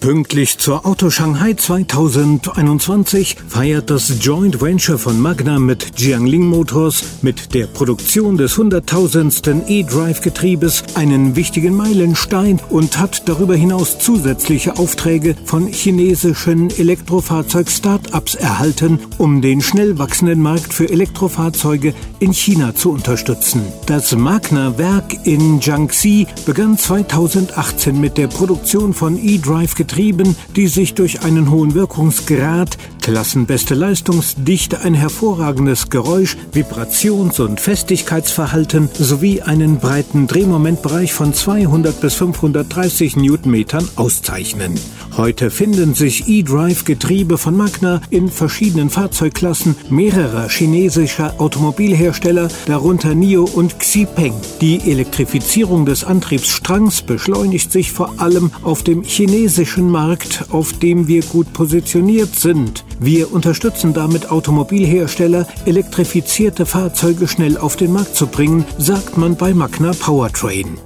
Pünktlich zur Auto Shanghai 2021 feiert das Joint Venture von Magna mit Jiangling Motors mit der Produktion des hunderttausendsten E-Drive-Getriebes einen wichtigen Meilenstein und hat darüber hinaus zusätzliche Aufträge von chinesischen Elektrofahrzeug-Startups erhalten, um den schnell wachsenden Markt für Elektrofahrzeuge in China zu unterstützen. Das Magna-Werk in Jiangxi begann 2018 mit der Produktion von E-Drive-Getrieben Getrieben, die sich durch einen hohen Wirkungsgrad, klassenbeste Leistungsdichte, ein hervorragendes Geräusch, Vibrations- und Festigkeitsverhalten sowie einen breiten Drehmomentbereich von 200 bis 530 Newtonmetern auszeichnen. Heute finden sich E-Drive-Getriebe von Magna in verschiedenen Fahrzeugklassen mehrerer chinesischer Automobilhersteller, darunter NIO und Xipeng. Die Elektrifizierung des Antriebsstrangs beschleunigt sich vor allem auf dem chinesischen Markt, auf dem wir gut positioniert sind. Wir unterstützen damit Automobilhersteller, elektrifizierte Fahrzeuge schnell auf den Markt zu bringen, sagt man bei Magna Powertrain.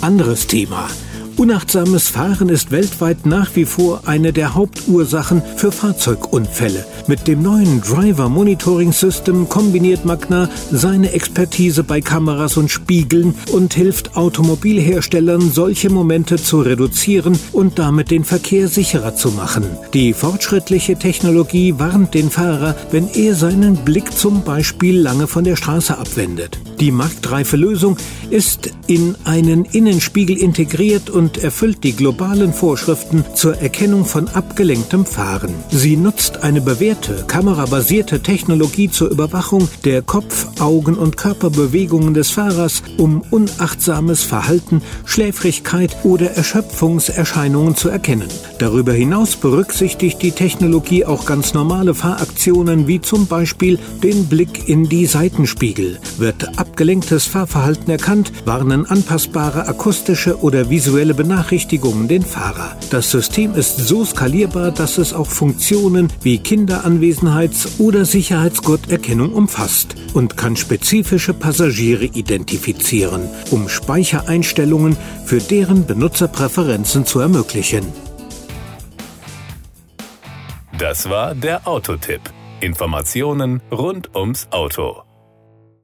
Anderes Thema. Unachtsames Fahren ist weltweit nach wie vor eine der Hauptursachen für Fahrzeugunfälle. Mit dem neuen Driver Monitoring System kombiniert Magna seine Expertise bei Kameras und Spiegeln und hilft Automobilherstellern, solche Momente zu reduzieren und damit den Verkehr sicherer zu machen. Die fortschrittliche Technologie warnt den Fahrer, wenn er seinen Blick zum Beispiel lange von der Straße abwendet. Die marktreife Lösung ist in einen Innenspiegel integriert und erfüllt die globalen Vorschriften zur Erkennung von abgelenktem Fahren. Sie nutzt eine bewährte, kamerabasierte Technologie zur Überwachung der Kopf-, Augen- und Körperbewegungen des Fahrers, um unachtsames Verhalten, Schläfrigkeit oder Erschöpfungserscheinungen zu erkennen. Darüber hinaus berücksichtigt die Technologie auch ganz normale Fahraktionen wie zum Beispiel den Blick in die Seitenspiegel. Wird abgelenktes Fahrverhalten erkannt, warnen anpassbare akustische oder visuelle Benachrichtigungen den Fahrer. Das System ist so skalierbar, dass es auch Funktionen wie Kinderanwesenheits- oder Sicherheitsgurterkennung umfasst und kann spezifische Passagiere identifizieren, um Speichereinstellungen für deren Benutzerpräferenzen zu ermöglichen. Das war der Autotipp. Informationen rund ums Auto.